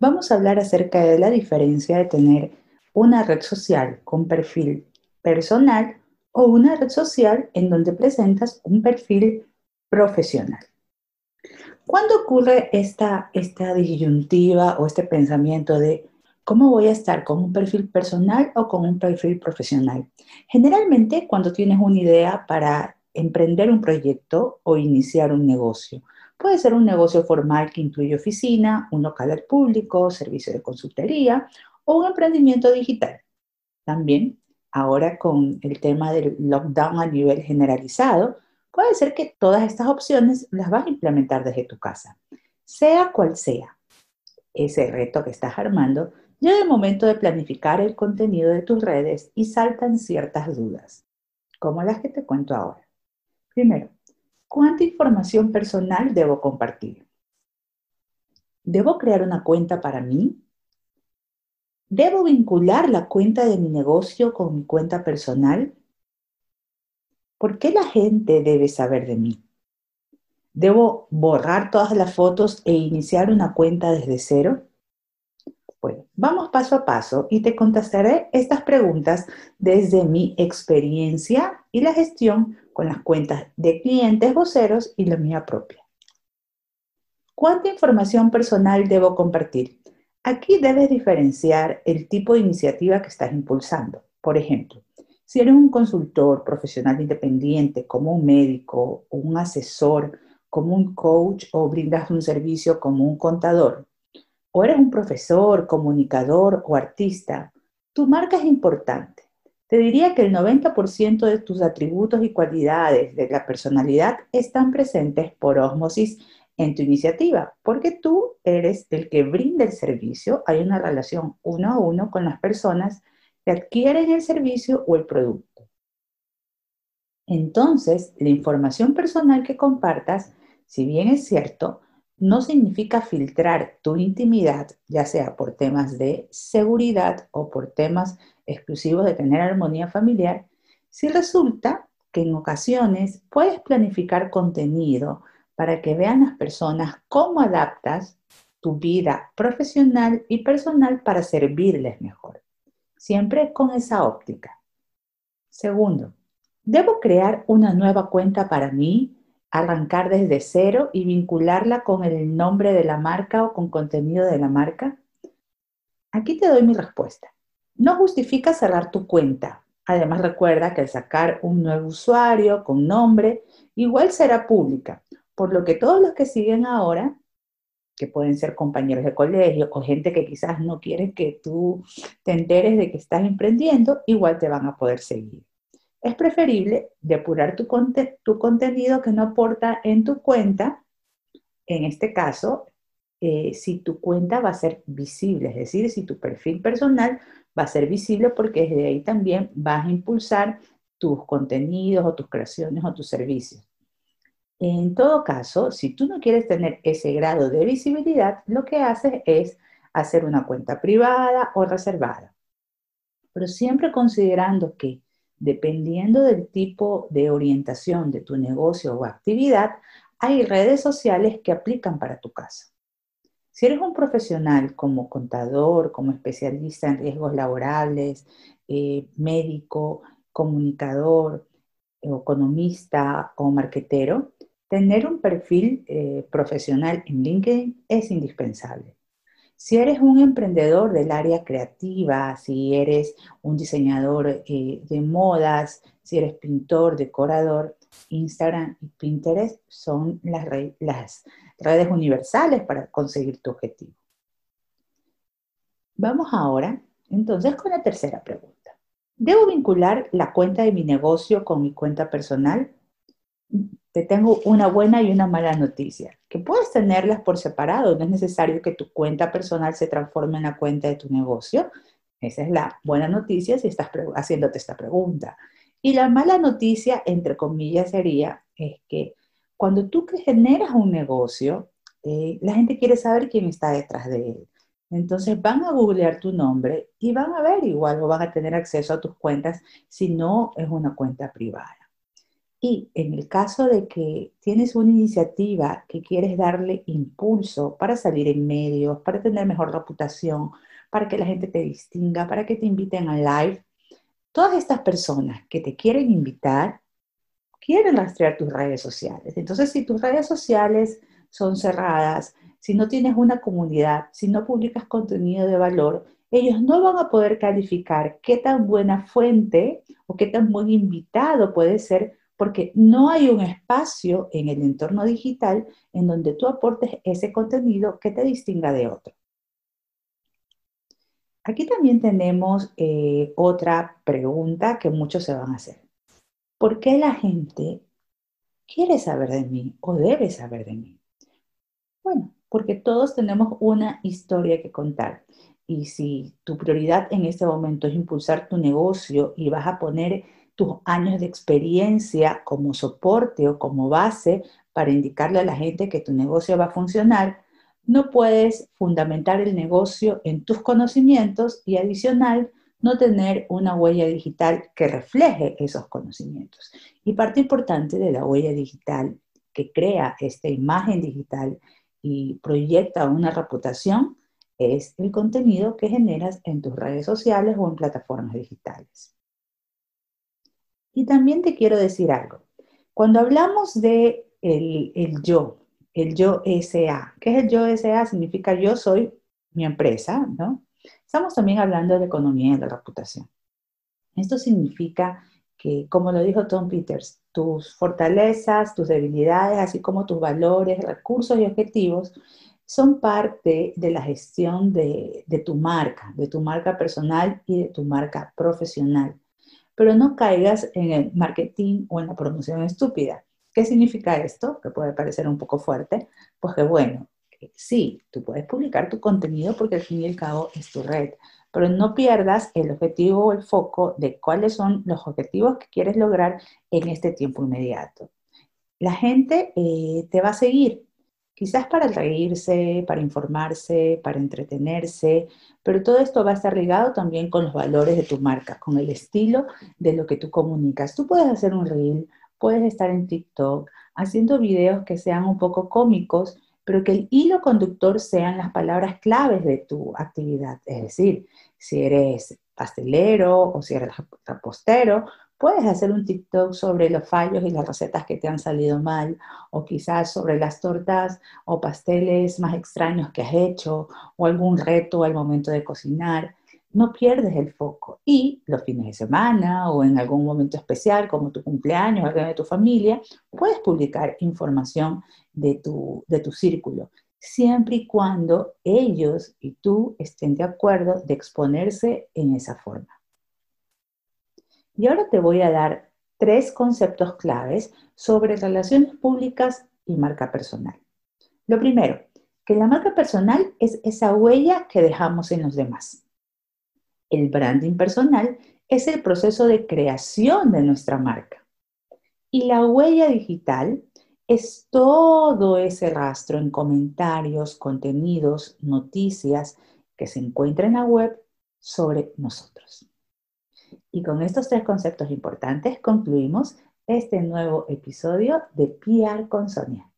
vamos a hablar acerca de la diferencia de tener una red social con perfil personal o una red social en donde presentas un perfil profesional. ¿Cuándo ocurre esta, esta disyuntiva o este pensamiento de cómo voy a estar con un perfil personal o con un perfil profesional? Generalmente cuando tienes una idea para emprender un proyecto o iniciar un negocio. Puede ser un negocio formal que incluye oficina, un local al público, servicio de consultoría o un emprendimiento digital. También, ahora con el tema del lockdown a nivel generalizado, puede ser que todas estas opciones las vas a implementar desde tu casa. Sea cual sea ese reto que estás armando, llega el momento de planificar el contenido de tus redes y saltan ciertas dudas, como las que te cuento ahora. Primero, ¿Cuánta información personal debo compartir? ¿Debo crear una cuenta para mí? ¿Debo vincular la cuenta de mi negocio con mi cuenta personal? ¿Por qué la gente debe saber de mí? ¿Debo borrar todas las fotos e iniciar una cuenta desde cero? Bueno, vamos paso a paso y te contestaré estas preguntas desde mi experiencia y la gestión con las cuentas de clientes voceros y la mía propia. ¿Cuánta información personal debo compartir? Aquí debes diferenciar el tipo de iniciativa que estás impulsando. Por ejemplo, si eres un consultor profesional independiente, como un médico un asesor, como un coach o brindas un servicio como un contador, o eres un profesor, comunicador o artista, tu marca es importante. Te diría que el 90% de tus atributos y cualidades de la personalidad están presentes por osmosis en tu iniciativa, porque tú eres el que brinda el servicio, hay una relación uno a uno con las personas que adquieren el servicio o el producto. Entonces, la información personal que compartas, si bien es cierto, no significa filtrar tu intimidad, ya sea por temas de seguridad o por temas exclusivos de tener armonía familiar, si resulta que en ocasiones puedes planificar contenido para que vean las personas cómo adaptas tu vida profesional y personal para servirles mejor, siempre con esa óptica. Segundo, ¿debo crear una nueva cuenta para mí, arrancar desde cero y vincularla con el nombre de la marca o con contenido de la marca? Aquí te doy mi respuesta. No justifica cerrar tu cuenta. Además recuerda que al sacar un nuevo usuario con nombre, igual será pública, por lo que todos los que siguen ahora, que pueden ser compañeros de colegio o gente que quizás no quiere que tú te enteres de que estás emprendiendo, igual te van a poder seguir. Es preferible depurar tu, tu contenido que no aporta en tu cuenta, en este caso, eh, si tu cuenta va a ser visible, es decir, si tu perfil personal va a ser visible porque desde ahí también vas a impulsar tus contenidos o tus creaciones o tus servicios. En todo caso, si tú no quieres tener ese grado de visibilidad, lo que haces es hacer una cuenta privada o reservada. Pero siempre considerando que dependiendo del tipo de orientación de tu negocio o actividad, hay redes sociales que aplican para tu caso. Si eres un profesional como contador, como especialista en riesgos laborales, eh, médico, comunicador, economista o marquetero, tener un perfil eh, profesional en LinkedIn es indispensable. Si eres un emprendedor del área creativa, si eres un diseñador eh, de modas, si eres pintor, decorador, Instagram y Pinterest son las, las redes universales para conseguir tu objetivo. Vamos ahora entonces con la tercera pregunta. ¿Debo vincular la cuenta de mi negocio con mi cuenta personal? Te tengo una buena y una mala noticia, que puedes tenerlas por separado, no es necesario que tu cuenta personal se transforme en la cuenta de tu negocio. Esa es la buena noticia si estás haciéndote esta pregunta. Y la mala noticia, entre comillas, sería es que cuando tú generas un negocio, eh, la gente quiere saber quién está detrás de él. Entonces van a googlear tu nombre y van a ver igual o van a tener acceso a tus cuentas si no es una cuenta privada. Y en el caso de que tienes una iniciativa que quieres darle impulso para salir en medios, para tener mejor reputación, para que la gente te distinga, para que te inviten a live, todas estas personas que te quieren invitar quieren rastrear tus redes sociales. Entonces, si tus redes sociales son cerradas, si no tienes una comunidad, si no publicas contenido de valor, ellos no van a poder calificar qué tan buena fuente o qué tan buen invitado puede ser porque no hay un espacio en el entorno digital en donde tú aportes ese contenido que te distinga de otro. Aquí también tenemos eh, otra pregunta que muchos se van a hacer. ¿Por qué la gente quiere saber de mí o debe saber de mí? Bueno, porque todos tenemos una historia que contar. Y si tu prioridad en este momento es impulsar tu negocio y vas a poner tus años de experiencia como soporte o como base para indicarle a la gente que tu negocio va a funcionar, no puedes fundamentar el negocio en tus conocimientos y adicional no tener una huella digital que refleje esos conocimientos. Y parte importante de la huella digital que crea esta imagen digital y proyecta una reputación es el contenido que generas en tus redes sociales o en plataformas digitales. Y también te quiero decir algo. Cuando hablamos de el, el yo, el yo SA, ¿qué es el yo SA? Significa yo soy mi empresa, ¿no? Estamos también hablando de economía y de reputación. Esto significa que, como lo dijo Tom Peters, tus fortalezas, tus debilidades, así como tus valores, recursos y objetivos, son parte de la gestión de, tu marca, de tu marca personal y de tu marca profesional. Pero no caigas en el marketing o en la promoción estúpida. ¿Qué significa esto? Que puede parecer un poco fuerte. Pues que bueno, sí, tú puedes publicar tu contenido porque al fin y al cabo es tu red, pero no pierdas el objetivo o el foco de cuáles son los objetivos que quieres lograr en este tiempo inmediato. La gente eh, te va a seguir, quizás para reírse, para informarse, para entretenerse, pero todo esto va a estar ligado también con los valores de tu marca, con el estilo de lo que tú comunicas. Tú puedes hacer un reel, puedes estar en TikTok haciendo videos que sean un poco cómicos, pero que el hilo conductor sean las palabras claves de tu actividad. Es decir, si eres pastelero o si eres repostero, puedes hacer un TikTok sobre los fallos y las recetas que te han salido mal, o quizás sobre las tortas o pasteles más extraños que has hecho, o algún reto al momento de cocinar no pierdes el foco. Y los fines de semana o en algún momento especial, como tu cumpleaños, alguien de tu familia, puedes publicar información de tu, de tu círculo, siempre y cuando ellos y tú estén de acuerdo de exponerse en esa forma. Y ahora te voy a dar tres conceptos claves sobre relaciones públicas y marca personal. Lo primero, que la marca personal es esa huella que dejamos en los demás. El branding personal es el proceso de creación de nuestra marca. Y la huella digital es todo ese rastro en comentarios, contenidos, noticias que se encuentra en la web sobre nosotros. Y con estos tres conceptos importantes concluimos este nuevo episodio de PR con Sonia.